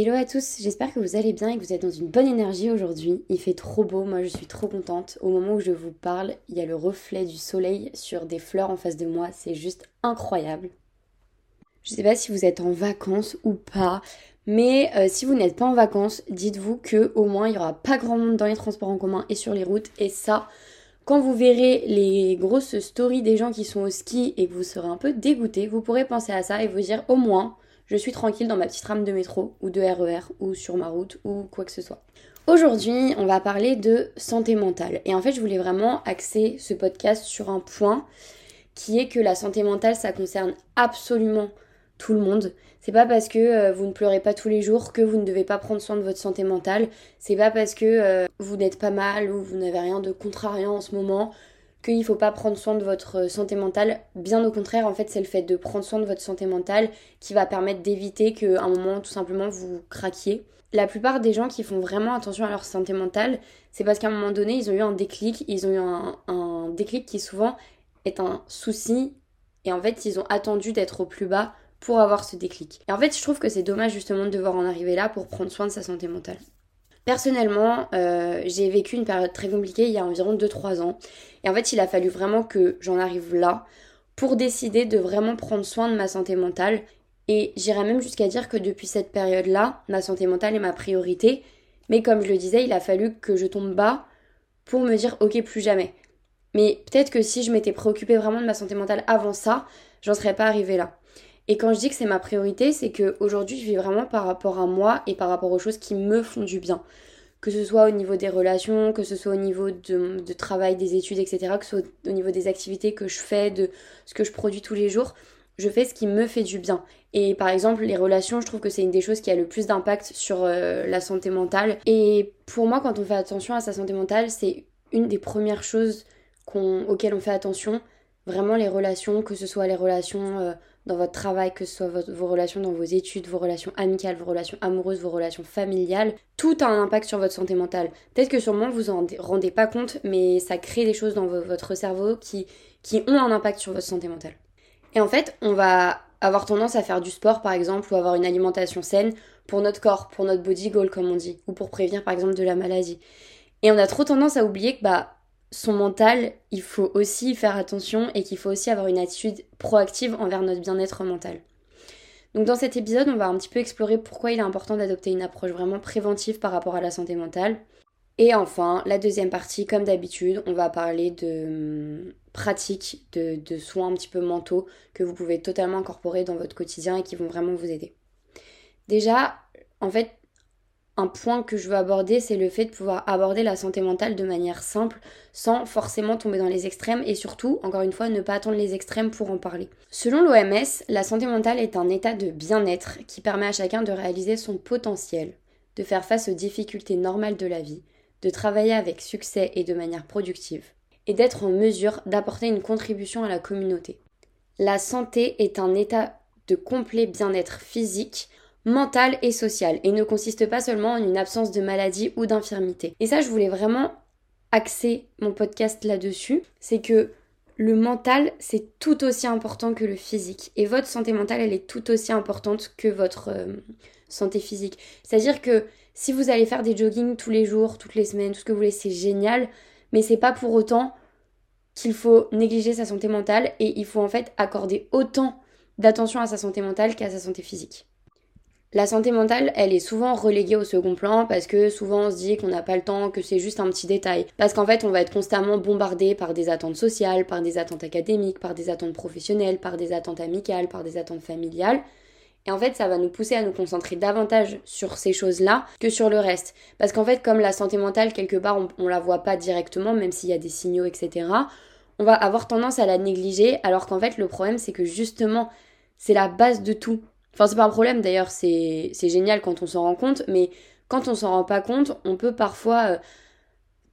Hello à tous, j'espère que vous allez bien et que vous êtes dans une bonne énergie aujourd'hui. Il fait trop beau, moi je suis trop contente. Au moment où je vous parle, il y a le reflet du soleil sur des fleurs en face de moi, c'est juste incroyable. Je sais pas si vous êtes en vacances ou pas, mais euh, si vous n'êtes pas en vacances, dites-vous que au moins il y aura pas grand monde dans les transports en commun et sur les routes et ça quand vous verrez les grosses stories des gens qui sont au ski et que vous serez un peu dégoûté, vous pourrez penser à ça et vous dire au moins je suis tranquille dans ma petite rame de métro ou de RER e ou sur ma route ou quoi que ce soit. Aujourd'hui, on va parler de santé mentale. Et en fait, je voulais vraiment axer ce podcast sur un point qui est que la santé mentale, ça concerne absolument tout le monde. C'est pas parce que euh, vous ne pleurez pas tous les jours que vous ne devez pas prendre soin de votre santé mentale. C'est pas parce que euh, vous n'êtes pas mal ou vous n'avez rien de contrariant en ce moment qu'il ne faut pas prendre soin de votre euh, santé mentale. Bien au contraire, en fait, c'est le fait de prendre soin de votre santé mentale qui va permettre d'éviter qu'à un moment, tout simplement, vous craquiez. La plupart des gens qui font vraiment attention à leur santé mentale, c'est parce qu'à un moment donné, ils ont eu un déclic, ils ont eu un déclic qui souvent est un souci, et en fait, ils ont attendu d'être au plus bas pour avoir ce déclic. Et en fait, je trouve que c'est dommage justement de devoir en arriver là pour prendre soin de sa santé mentale. Personnellement, euh, j'ai vécu une période très compliquée il y a environ 2-3 ans. Et en fait, il a fallu vraiment que j'en arrive là pour décider de vraiment prendre soin de ma santé mentale. Et j'irais même jusqu'à dire que depuis cette période-là, ma santé mentale est ma priorité. Mais comme je le disais, il a fallu que je tombe bas pour me dire ok plus jamais. Mais peut-être que si je m'étais préoccupée vraiment de ma santé mentale avant ça, j'en serais pas arrivée là. Et quand je dis que c'est ma priorité, c'est qu'aujourd'hui, je vis vraiment par rapport à moi et par rapport aux choses qui me font du bien. Que ce soit au niveau des relations, que ce soit au niveau de, travail, des études, etc., que ce soit au niveau des activités que je fais, de ce que je produis tous les jours, je fais ce qui me fait du bien. Et par exemple, les relations, je trouve que c'est une des choses qui a le plus d'impact sur euh, la santé mentale. Et pour moi, quand on fait attention à sa santé mentale, c'est une des premières choses auxquelles on fait attention. Vraiment les relations, que ce soit les relations euh, dans votre travail, que ce soit vos relations dans vos études, vos relations amicales, vos relations amoureuses, vos relations familiales, tout a un impact sur votre santé mentale. Peut-être que sûrement vous en rendez pas compte, mais ça crée des choses dans votre cerveau qui, qui ont un impact sur votre santé mentale. Et en fait, on va avoir tendance à faire du sport par exemple ou avoir une alimentation saine pour notre corps, pour notre body goal comme on dit, ou pour prévenir par exemple de la maladie. Et on a trop tendance à oublier que bah son mental, il faut aussi faire attention et qu'il faut aussi avoir une attitude proactive envers notre bien-être mental. Donc dans cet épisode, on va un petit peu explorer pourquoi il est important d'adopter une approche vraiment préventive par rapport à la santé mentale. Et enfin, la deuxième partie, comme d'habitude, on va parler de hum, pratiques, de, de soins un petit peu mentaux que vous pouvez totalement incorporer dans votre quotidien et qui vont vraiment vous aider. Déjà, en fait, un point que je veux aborder, c'est le fait de pouvoir aborder la santé mentale de manière simple, sans forcément tomber dans les extrêmes et surtout, encore une fois, ne pas attendre les extrêmes pour en parler. Selon l'OMS, la santé mentale est un état de bien-être qui permet à chacun de réaliser son potentiel, de faire face aux difficultés normales de la vie, de travailler avec succès et de manière productive, et d'être en mesure d'apporter une contribution à la communauté. La santé est un état de complet bien-être physique, mentale et sociale et ne consiste pas seulement en une absence de maladie ou d'infirmité. Et ça, je voulais vraiment axer mon podcast là-dessus, c'est que le mental, c'est tout aussi important que le physique. Et votre santé mentale, elle est tout aussi importante que votre euh, santé physique. C'est-à-dire que si vous allez faire des joggings tous les jours, toutes les semaines, tout ce que vous voulez, c'est génial, mais c'est pas pour autant qu'il faut négliger sa santé mentale et il faut en fait accorder autant d'attention à sa santé mentale qu'à sa santé physique. La santé mentale, elle est souvent reléguée au second plan parce que souvent on se dit qu'on n'a pas le temps, que c'est juste un petit détail. Parce qu'en fait, on va être constamment bombardé par des attentes sociales, par des attentes académiques, par des attentes professionnelles, par des attentes amicales, par des attentes familiales. Et en fait, ça va nous pousser à nous concentrer davantage sur ces choses-là que sur le reste. Parce qu'en fait, comme la santé mentale, quelque part, on, on la voit pas directement, même s'il y a des signaux, etc., on va avoir tendance à la négliger, alors qu'en fait, le problème, c'est que justement, c'est la base de tout. Enfin, c'est pas un problème d'ailleurs, c'est génial quand on s'en rend compte, mais quand on s'en rend pas compte, on peut parfois euh,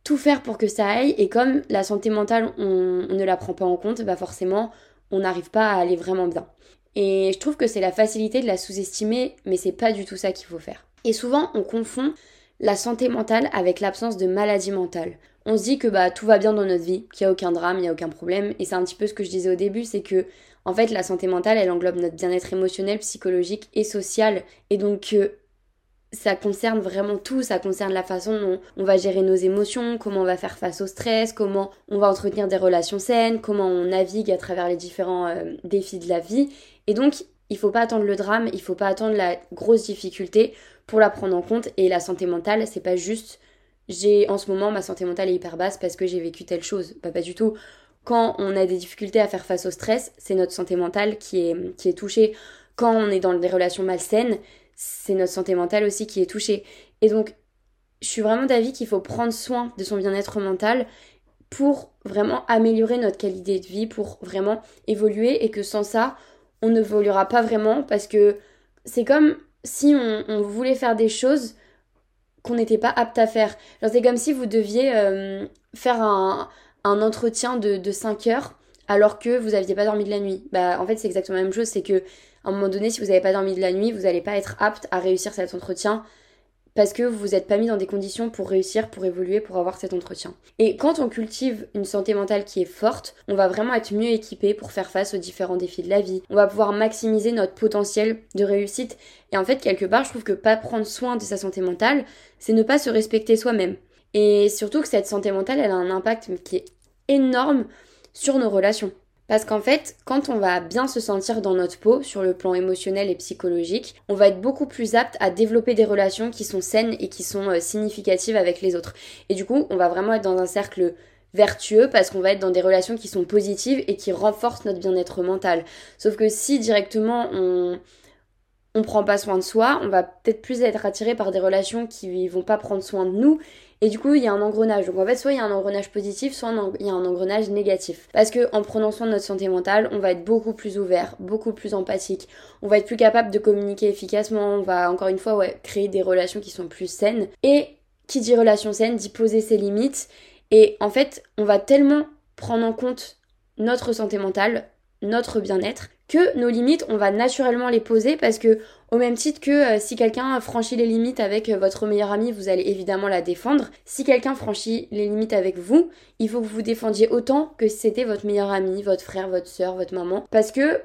tout faire pour que ça aille, et comme la santé mentale, on, ne la prend pas en compte, bah forcément, on n'arrive pas à aller vraiment bien. Et je trouve que c'est la facilité de la sous-estimer, mais c'est pas du tout ça qu'il faut faire. Et souvent, on confond la santé mentale avec l'absence de maladie mentale. on se dit que bah tout va bien dans notre vie, qu'il n'y a aucun drame, il n'y a aucun problème. Et c'est un petit peu ce que je disais au début, c'est que en fait la santé mentale, elle englobe notre bien-être émotionnel, psychologique et social. Et donc euh, ça concerne vraiment tout, ça concerne la façon dont on va gérer nos émotions, comment on va faire face au stress, comment on va entretenir des relations saines, comment on navigue à travers les différents euh, défis de la vie. Et donc, il faut pas attendre le drame, il faut pas attendre la grosse difficulté pour la prendre en compte. Et la santé mentale, c'est pas juste j'ai en ce moment ma santé mentale est hyper basse parce que j'ai vécu telle chose. Pas, pas du tout. Quand on a des difficultés à faire face au stress, c'est notre santé mentale qui est, qui est touchée. Quand on est dans des relations malsaines, c'est notre santé mentale aussi qui est touchée. Et donc, je suis vraiment d'avis qu'il faut prendre soin de son bien-être mental pour vraiment améliorer notre qualité de vie, pour vraiment évoluer et que sans ça, on n'évoluera pas vraiment parce que c'est comme si on, voulait faire des choses qu'on n'était pas apte à faire. c'est comme si vous deviez euh, faire un, entretien de, de 5 heures alors que vous n'aviez pas dormi de la nuit. Bah, en fait, c'est exactement la même chose, c'est que un moment donné, si vous n'avez pas dormi de la nuit, vous n'allez pas être apte à réussir cet entretien parce que vous n'êtes pas mis dans des conditions pour réussir, pour évoluer, pour avoir cet entretien. Et quand on cultive une santé mentale qui est forte, on va vraiment être mieux équipé pour faire face aux différents défis de la vie. On va pouvoir maximiser notre potentiel de réussite. Et en fait, quelque part, je trouve que pas prendre soin de sa santé mentale, c'est ne pas se respecter soi-même. Et surtout que cette santé mentale, elle a un impact qui est énorme sur nos relations. Parce qu'en fait, quand on va bien se sentir dans notre peau, sur le plan émotionnel et psychologique, on va être beaucoup plus apte à développer des relations qui sont saines et qui sont euh, significatives avec les autres. Et du coup, on va vraiment être dans un cercle vertueux parce qu'on va être dans des relations qui sont positives et qui renforcent notre bien-être mental. Sauf que si directement on on prend pas soin de soi, on va peut-être plus être attiré par des relations qui vont pas prendre soin de nous et du coup, il y a un engrenage. Donc en fait, soit il y a un engrenage positif, soit il y a un engrenage négatif. Parce que en prenant soin de notre santé mentale, on va être beaucoup plus ouvert, beaucoup plus empathique. On va être plus capable de communiquer efficacement. On va encore une fois créer des relations qui sont plus saines. Et qui dit relation saine dit poser ses limites. Et en fait, on va tellement prendre en compte notre santé mentale, notre bien-être, que nos limites, on va naturellement les poser parce que au même titre que euh, si quelqu'un franchit les limites avec euh, votre meilleur ami, vous allez évidemment la défendre. Si quelqu'un franchit les limites avec vous, il faut que vous défendiez autant que si c'était votre meilleur ami, votre frère, votre soeur, votre maman. Parce que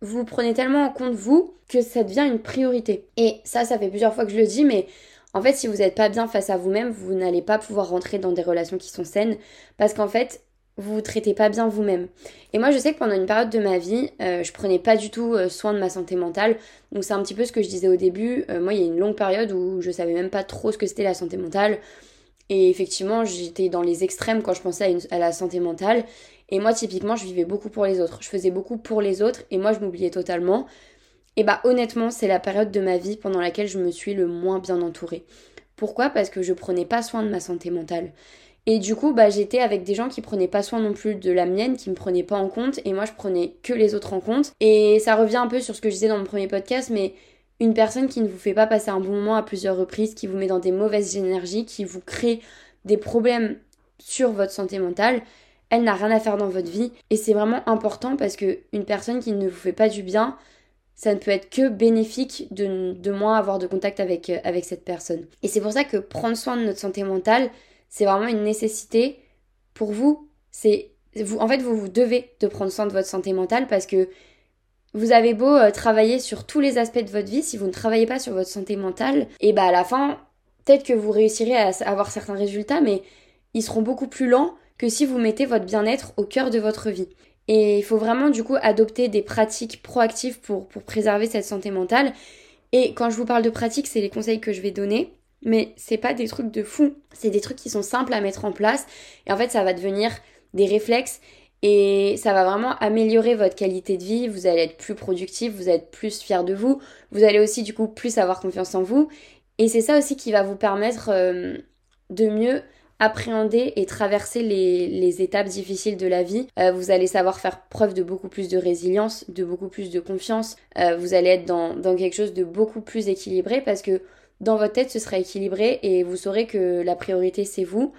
vous prenez tellement en compte vous que ça devient une priorité. Et ça, ça fait plusieurs fois que je le dis, mais en fait, si vous n'êtes pas bien face à vous-même, vous n'allez pas pouvoir rentrer dans des relations qui sont saines. Parce qu'en fait, vous vous traitez pas bien vous-même. Et moi, je sais que pendant une période de ma vie, euh, je prenais pas du tout euh, soin de ma santé mentale. Donc c'est un petit peu ce que je disais au début. Euh, moi, il y a une longue période où je savais même pas trop ce que c'était la santé mentale. Et effectivement, j'étais dans les extrêmes quand je pensais à, à, la santé mentale. Et moi, typiquement, je vivais beaucoup pour les autres. Je faisais beaucoup pour les autres et moi, je m'oubliais totalement. Et bah honnêtement, c'est la période de ma vie pendant laquelle je me suis le moins bien entourée. Pourquoi? Parce que je prenais pas soin de ma santé mentale. Et du coup, bah, j'étais avec des gens qui prenaient pas soin non plus de la mienne, qui me prenaient pas en compte, et moi je prenais que les autres en compte. Et ça revient un peu sur ce que je disais dans mon premier podcast, mais une personne qui ne vous fait pas passer un bon moment à plusieurs reprises, qui vous met dans des mauvaises énergies, qui vous crée des problèmes sur votre santé mentale, elle n'a rien à faire dans votre vie. Et c'est vraiment important parce que une personne qui ne vous fait pas du bien, ça ne peut être que bénéfique de, moins avoir de contact avec, euh, avec cette personne. Et c'est pour ça que prendre soin de notre santé mentale, c'est vraiment une nécessité pour vous. C'est vous, en fait, vous vous devez de prendre soin de votre santé mentale parce que vous avez beau euh, travailler sur tous les aspects de votre vie, si vous ne travaillez pas sur votre santé mentale, et bah à la fin, peut-être que vous réussirez à avoir certains résultats, mais ils seront beaucoup plus lents que si vous mettez votre bien-être au cœur de votre vie. Et il faut vraiment du coup adopter des pratiques proactives pour, pour préserver cette santé mentale. Et quand je vous parle de pratiques, c'est les conseils que je vais donner mais c'est pas des trucs de fou, c'est des trucs qui sont simples à mettre en place. Et en fait ça va devenir des réflexes. Et ça va vraiment améliorer votre qualité de vie, vous allez être plus productif, vous allez être plus fier de vous, vous allez aussi du coup plus avoir confiance en vous. Et c'est ça aussi qui va vous permettre euh, de mieux appréhender et traverser les, étapes difficiles de la vie. Euh, vous allez savoir faire preuve de beaucoup plus de résilience, de beaucoup plus de confiance. Euh, vous allez être dans, dans quelque chose de beaucoup plus équilibré parce que dans votre tête, ce sera équilibré et vous saurez que la priorité, c'est vous.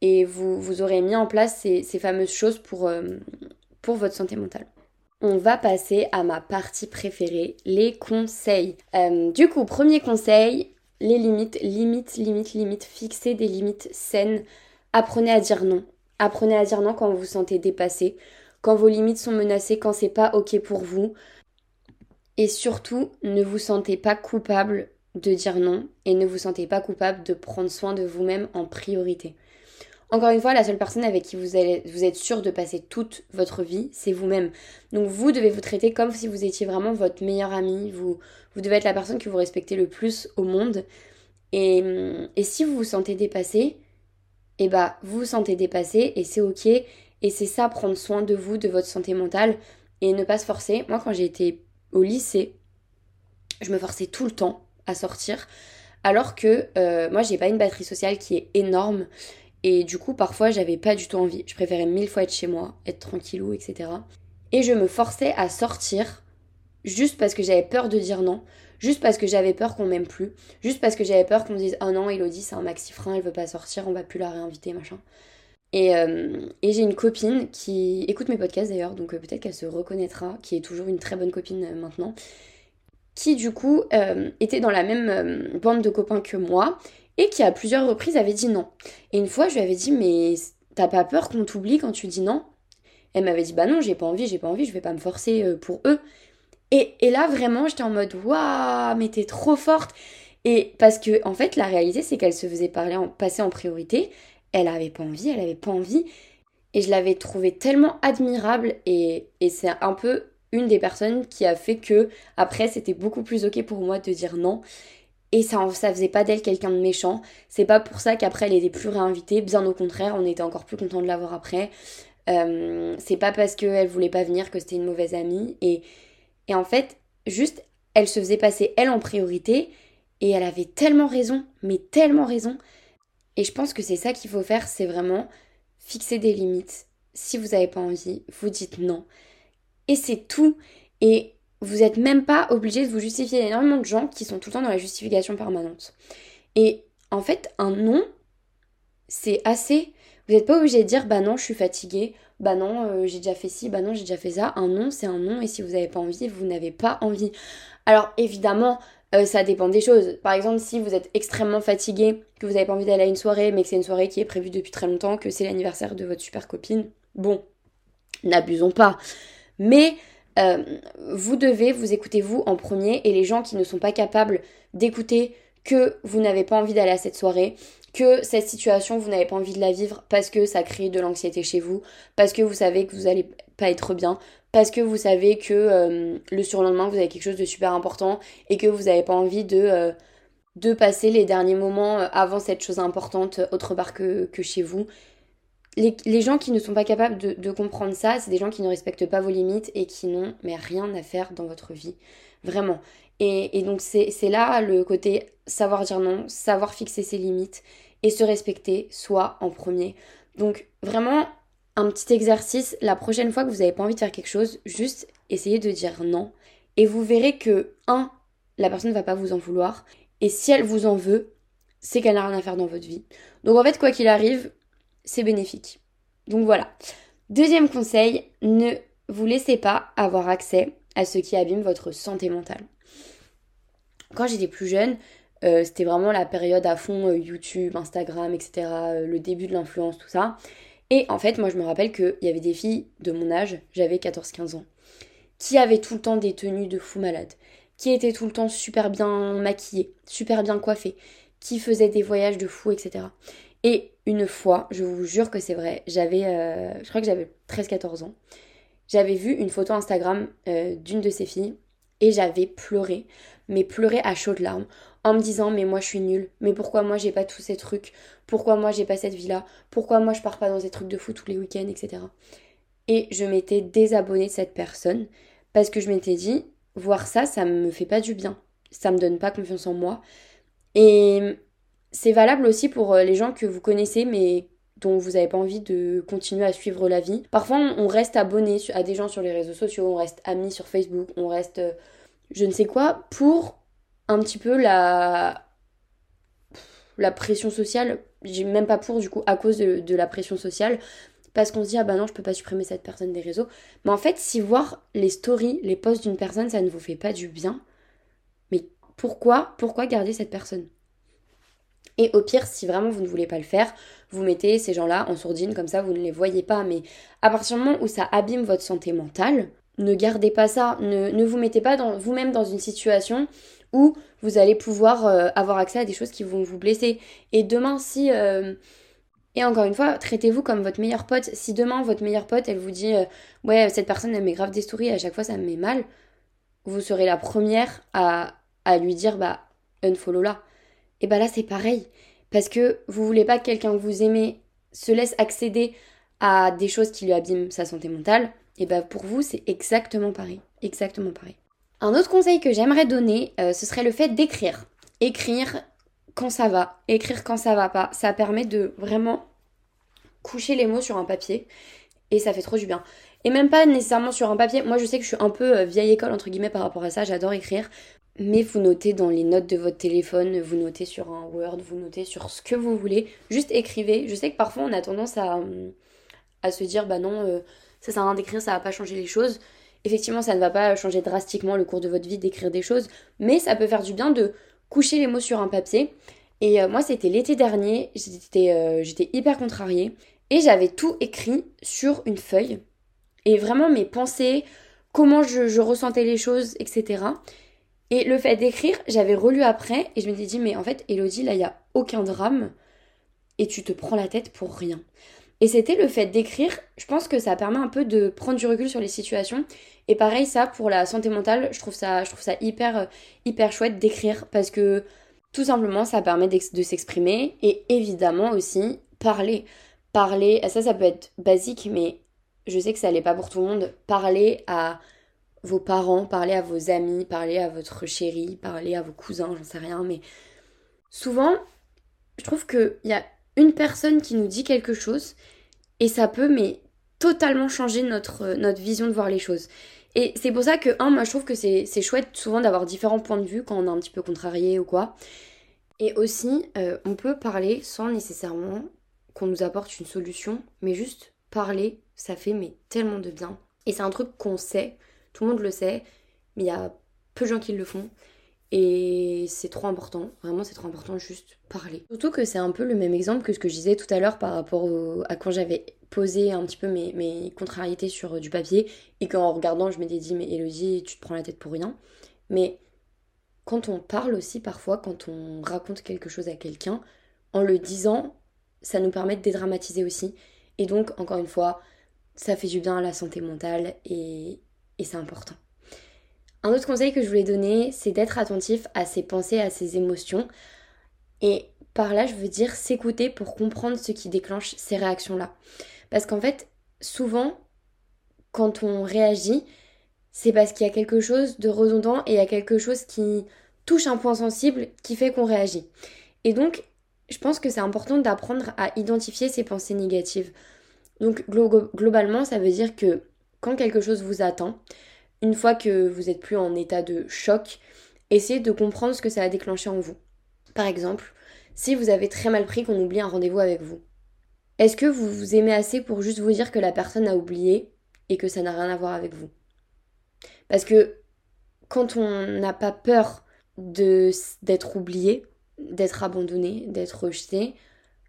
Et vous, vous aurez mis en place ces, fameuses choses pour, euh, pour votre santé mentale. On va passer à ma partie préférée, les conseils. Euh, du coup, premier conseil, les limites, limites, limites, limites, fixer des limites saines apprenez à dire non. Apprenez à dire non quand vous vous sentez dépassé, quand vos limites sont menacées, quand c'est pas ok pour vous. Et surtout, ne vous sentez pas coupable de dire non et ne vous sentez pas coupable de prendre soin de vous-même en priorité. Encore une fois, la seule personne avec qui vous, allez, vous êtes sûr de passer toute votre vie, c'est vous-même. Donc vous devez vous traiter comme si vous étiez vraiment votre meilleur ami. Vous, vous devez être la personne que vous respectez le plus au monde. Et, si vous vous sentez dépassé, eh bah vous vous sentez dépassé et c'est ok. Et c'est ça, prendre soin de vous, de votre santé mentale et ne pas se forcer. Moi, quand j'ai été au lycée, je me forçais tout le temps à sortir. Alors que euh, moi, j'ai pas une batterie sociale qui est énorme. Et du coup, parfois, j'avais pas du tout envie. Je préférais mille fois être chez moi, être tranquillou, etc. Et je me forçais à sortir juste parce que j'avais peur de dire non, juste parce que j'avais peur qu'on m'aime plus, juste parce que j'avais peur qu'on me dise oh non, Elodie, c'est un maxi frein, elle veut pas sortir, on va plus la réinviter, machin. Et, euh, j'ai une copine qui écoute mes podcasts d'ailleurs, donc euh, peut-être qu'elle se reconnaîtra, qui est toujours une très bonne copine maintenant, qui du coup était dans la même bande de copains que moi et qui à plusieurs reprises avait dit non. Et une fois, je lui avais dit, mais t'as pas peur qu'on t'oublie quand tu dis non? Elle m'avait dit, bah non, j'ai pas envie, j'ai pas envie, je vais pas me forcer euh, pour eux. Et, et là, vraiment, j'étais en mode, waouh, mais t'es trop forte. Et parce que, en fait, la réalité, c'est qu'elle se faisait parler en, passer en priorité. Elle avait pas envie, elle avait pas envie. Et je l'avais trouvée tellement admirable. Et, et c'est un peu une des personnes qui a fait que, après, c'était beaucoup plus ok pour moi de dire non. Et ça, ça faisait pas d'elle quelqu'un de méchant. C'est pas pour ça qu'après elle était plus réinvitée. Bien au contraire, on était encore plus content de l'avoir après. Euh, c'est pas parce qu'elle voulait pas venir que c'était une mauvaise amie. Et, et en fait, juste, elle se faisait passer elle en priorité. Et elle avait tellement raison, mais tellement raison. Et je pense que c'est ça qu'il faut faire, c'est vraiment fixer des limites. Si vous n'avez pas envie, vous dites non. Et c'est tout. Et vous n'êtes même pas obligé de vous justifier. Il y énormément de gens qui sont tout le temps dans la justification permanente. Et en fait, un non, c'est assez. Vous n'êtes pas obligé de dire bah non, je suis fatiguée, bah non, euh, j'ai déjà fait ci, bah non, j'ai déjà fait ça. Un non, c'est un non, et si vous n'avez pas envie, vous n'avez pas envie. Alors évidemment, euh, ça dépend des choses. Par exemple, si vous êtes extrêmement fatigué, que vous n'avez pas envie d'aller à une soirée, mais que c'est une soirée qui est prévue depuis très longtemps, que c'est l'anniversaire de votre super copine, bon, n'abusons pas. Mais euh, vous devez vous écouter vous en premier et les gens qui ne sont pas capables d'écouter que vous n'avez pas envie d'aller à cette soirée, que cette situation vous n'avez pas envie de la vivre parce que ça crée de l'anxiété chez vous, parce que vous savez que vous n'allez pas être bien, parce que vous savez que euh, le surlendemain vous avez quelque chose de super important et que vous n'avez pas envie de, euh, de passer les derniers moments avant cette chose importante autre part que chez vous les, gens qui ne sont pas capables de, comprendre ça, c'est des gens qui ne respectent pas vos limites et qui n'ont mais rien à faire dans votre vie. Vraiment. Et, donc c'est là le côté savoir dire non, savoir fixer ses limites et se respecter soit en premier. Donc vraiment un petit exercice, la prochaine fois que vous n'avez pas envie de faire quelque chose, juste essayez de dire non. Et vous verrez que, un, la personne ne va pas vous en vouloir. Et si elle vous en veut, c'est qu'elle n'a rien à faire dans votre vie. Donc en fait, quoi qu'il arrive, c'est bénéfique. Donc voilà. Deuxième conseil, ne vous laissez pas avoir accès à ce qui abîme votre santé mentale. Quand j'étais plus jeune, euh, c'était vraiment la période à fond euh, YouTube, Instagram, etc., euh, le début de l'influence, tout ça. Et en fait, moi je me rappelle qu'il y avait des filles de mon âge, j'avais 14-15 ans, qui avaient tout le temps des tenues de fou malade, qui étaient tout le temps super bien maquillées, super bien coiffées, qui faisaient des voyages de fou, etc. Et une fois, je vous jure que c'est vrai, j'avais, euh, je crois que j'avais 13-14 ans, j'avais vu une photo Instagram euh, d'une de ces filles et j'avais pleuré, mais pleuré à chaudes larmes, en me disant mais moi je suis nulle, mais pourquoi moi j'ai pas tous ces trucs, pourquoi moi j'ai pas cette vie là, pourquoi moi je pars pas dans des trucs de fou tous les week-ends, etc. Et je m'étais désabonnée de cette personne parce que je m'étais dit voir ça, ça me fait pas du bien, ça me donne pas confiance en moi. Et c'est valable aussi pour euh, les gens que vous connaissez mais dont vous n'avez pas envie de continuer à suivre la vie. Parfois, on reste abonné à des gens sur les réseaux sociaux, on reste amis sur Facebook, on reste euh, je ne sais quoi pour un petit peu la la pression sociale. J'ai même pas pour du coup à cause de, la pression sociale parce qu'on se dit ah bah non je peux pas supprimer cette personne des réseaux. Mais en fait, si voir les stories, les posts d'une personne, ça ne vous fait pas du bien, mais pourquoi pourquoi garder cette personne? Et au pire, si vraiment vous ne voulez pas le faire, vous mettez ces gens-là en sourdine, comme ça vous ne les voyez pas. Mais à partir du moment où ça abîme votre santé mentale, ne gardez pas ça, ne, vous mettez pas vous-même dans une situation où vous allez pouvoir euh, avoir accès à des choses qui vont vous blesser. Et demain, si... Euh, et encore une fois, traitez-vous comme votre meilleur pote. Si demain, votre meilleur pote, elle vous dit euh, Ouais, cette personne, elle met grave des stories, à chaque fois, ça me met mal, vous serez la première à, à lui dire Bah, unfollow là. Et bah là, c'est pareil. Parce que vous voulez pas que quelqu'un que vous aimez se laisse accéder à des choses qui lui abîment sa santé mentale. Et bah pour vous, c'est exactement pareil. Exactement pareil. Un autre conseil que j'aimerais donner, euh, ce serait le fait d'écrire. Écrire quand ça va, écrire quand ça va pas. Ça permet de vraiment coucher les mots sur un papier et ça fait trop du bien. Et même pas nécessairement sur un papier. Moi, je sais que je suis un peu euh, vieille école entre guillemets par rapport à ça. J'adore écrire. Mais vous notez dans les notes de votre téléphone, vous notez sur un Word, vous notez sur ce que vous voulez. Juste écrivez. Je sais que parfois on a tendance à, se dire bah non, euh, ça sert à rien d'écrire, ça va pas changer les choses. Effectivement, ça ne va pas changer drastiquement le cours de votre vie d'écrire des choses, mais ça peut faire du bien de coucher les mots sur un papier. Et euh, moi, c'était l'été dernier, euh, j'étais hyper contrariée et j'avais tout écrit sur une feuille. Et vraiment mes pensées, comment je, ressentais les choses, etc. Et le fait d'écrire, j'avais relu après et je me suis dit, mais en fait, Elodie, là, il n'y a aucun drame et tu te prends la tête pour rien. Et c'était le fait d'écrire, je pense que ça permet un peu de prendre du recul sur les situations. Et pareil, ça, pour la santé mentale, je trouve ça, hyper, hyper chouette d'écrire parce que tout simplement, ça permet de s'exprimer et évidemment aussi parler. Parler, ça, ça peut être basique, mais je sais que ça n'est pas pour tout le monde. Parler à vos parents, parler à vos amis, parler à votre chérie, parler à vos cousins, j'en sais rien, mais souvent, je trouve qu'il y a une personne qui nous dit quelque chose et ça peut mais totalement changer notre, euh, notre vision de voir les choses. Et c'est pour ça que, un, moi je trouve que c'est chouette souvent d'avoir différents points de vue quand on est un petit peu contrarié ou quoi. Et aussi, euh, on peut parler sans nécessairement qu'on nous apporte une solution, mais juste parler, ça fait mais tellement de bien. Et c'est un truc qu'on sait, tout le monde le sait, mais il y a peu de gens qui le font. Et c'est trop important, vraiment c'est trop important juste parler. Surtout que c'est un peu le même exemple que ce que je disais tout à l'heure par rapport à quand j'avais posé un petit peu mes, mes contrariétés sur euh, du papier et qu'en regardant je m'étais dit mais Elodie tu te prends la tête pour rien. Mais quand on parle aussi parfois, quand on raconte quelque chose à quelqu'un, en le disant, ça nous permet de dédramatiser aussi. Et donc encore une fois, ça fait du bien à la santé mentale et, c'est important. Un autre conseil que je voulais donner, c'est d'être attentif à ses pensées, à ses émotions. Et par là, je veux dire s'écouter pour comprendre ce qui déclenche ces réactions-là. Parce qu'en fait, souvent, quand on réagit, c'est parce qu'il y a quelque chose de redondant et il y a quelque chose qui touche un point sensible qui fait qu'on réagit. Et donc, je pense que c'est important d'apprendre à identifier ces pensées négatives. Donc, globalement, ça veut dire que quand quelque chose vous atteint, une fois que vous n'êtes plus en état de choc, essayez de comprendre ce que ça a déclenché en vous. Par exemple, si vous avez très mal pris qu'on oublie un rendez-vous avec vous, est-ce que vous vous aimez assez pour juste vous dire que la personne a oublié et que ça n'a rien à voir avec vous? Parce que quand on n'a pas peur d'être oublié, d'être abandonné, d'être rejeté,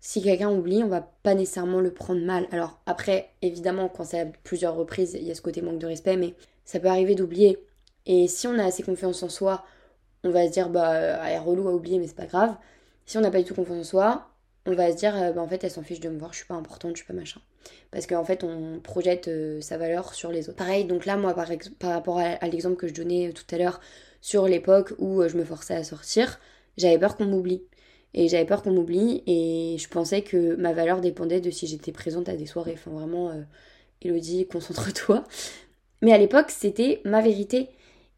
si quelqu'un oublie, on va pas nécessairement le prendre mal. Alors après, évidemment, quand c'est à plusieurs reprises, il y a ce côté manque de respect, mais ça peut arriver d'oublier. Et si on a assez confiance en soi, on va se dire, bah, elle est relou à oublier, mais c'est pas grave. Si on n'a pas du tout confiance en soi, on va se dire, euh, bah, en fait, elle s'en fiche de me voir, je suis pas importante, je suis pas machin. Parce qu'en fait, on projette euh, sa valeur sur les autres. Pareil, donc là, moi, par, rapport à, l'exemple que je donnais euh, tout à l'heure sur l'époque où je me forçais à sortir, j'avais peur qu'on m'oublie. Et j'avais peur qu'on m'oublie et je pensais que ma valeur dépendait de si j'étais présente à des soirées. Enfin, vraiment, Elodie, concentre-toi. Mais à l'époque, c'était ma vérité.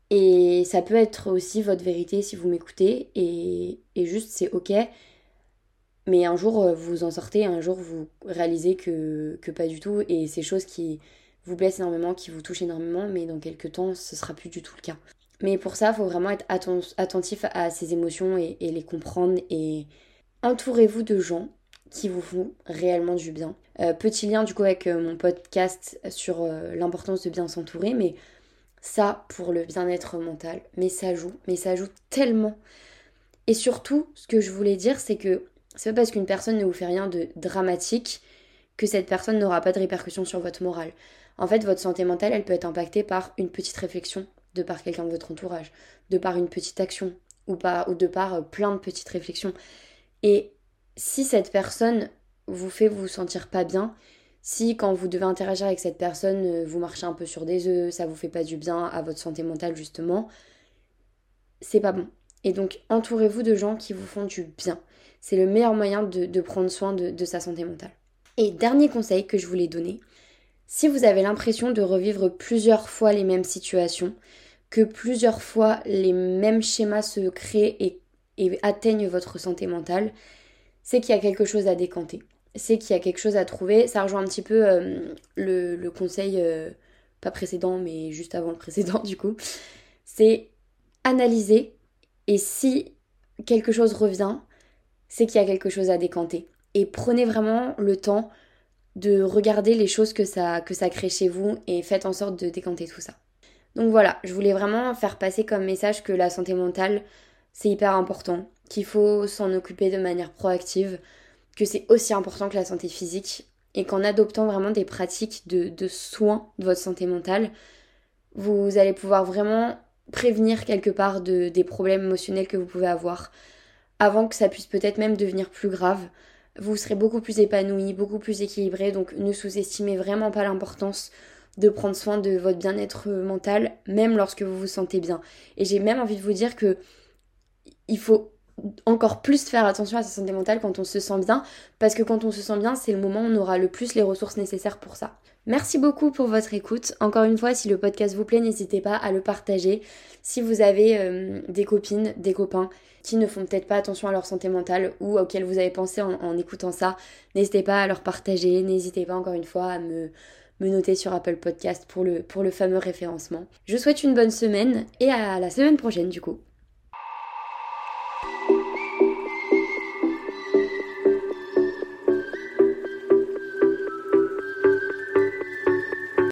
Et ça peut être aussi votre vérité si vous m'écoutez. Et, juste, c'est ok. Mais un jour, euh, vous en sortez, un jour, vous réalisez que, que pas du tout. Et ces choses qui vous blessent énormément, qui vous touchent énormément, mais dans quelques temps, ce sera plus du tout le cas. Mais pour ça, il faut vraiment être attentif à ces émotions et les comprendre. Et entourez-vous de gens qui vous font réellement du bien. Euh, petit lien du coup avec euh, mon podcast sur euh, l'importance de bien s'entourer, mais ça pour le bien-être mental, mais ça joue, mais ça joue tellement. Et surtout, ce que je voulais dire, c'est que c'est pas parce qu'une personne ne vous fait rien de dramatique que cette personne n'aura pas de répercussions sur votre morale. En fait, votre santé mentale, elle peut être impactée par une petite réflexion de par quelqu'un de votre entourage, de par une petite action ou, de par euh, plein de petites réflexions. Et si cette personne vous fait vous sentir pas bien, si quand vous devez interagir avec cette personne, euh, vous marchez un peu sur des œufs, ça vous fait pas du bien à votre santé mentale justement, c'est pas bon. Et donc entourez-vous de gens qui vous font du bien. C'est le meilleur moyen de, prendre soin de sa santé mentale. Et dernier conseil que je voulais donner, si vous avez l'impression de revivre plusieurs fois les mêmes situations, que plusieurs fois les mêmes schémas se créent et, atteignent votre santé mentale, c'est qu'il y a quelque chose à décanter. C'est qu'il y a quelque chose à trouver. Ça rejoint un petit peu euh, le, conseil, euh, pas précédent, mais juste avant le précédent du coup. C'est analyser et si quelque chose revient, c'est qu'il y a quelque chose à décanter. Et prenez vraiment le temps de regarder les choses que ça, que ça crée chez vous et faites en sorte de décanter tout ça. Donc voilà, je voulais vraiment faire passer comme message que la santé mentale, c'est hyper important, qu'il faut s'en occuper de manière proactive, que c'est aussi important que la santé physique et qu'en adoptant vraiment des pratiques de, de soins de votre santé mentale, vous allez pouvoir vraiment prévenir quelque part de, des problèmes émotionnels que vous pouvez avoir avant que ça puisse peut-être même devenir plus grave vous serez beaucoup plus épanoui, beaucoup plus équilibré. Donc ne sous-estimez vraiment pas l'importance de prendre soin de votre bien-être mental, même lorsque vous vous sentez bien. Et j'ai même envie de vous dire que il faut encore plus faire attention à sa santé mentale quand on se sent bien, parce que quand on se sent bien, c'est le moment où on aura le plus les ressources nécessaires pour ça. Merci beaucoup pour votre écoute. Encore une fois, si le podcast vous plaît, n'hésitez pas à le partager. Si vous avez euh, des copines, des copains qui ne font peut-être pas attention à leur santé mentale ou auxquels vous avez pensé en, écoutant ça, n'hésitez pas à leur partager. N'hésitez pas encore une fois à me, me noter sur Apple Podcast pour le, pour le fameux référencement. Je souhaite une bonne semaine et à la semaine prochaine du coup.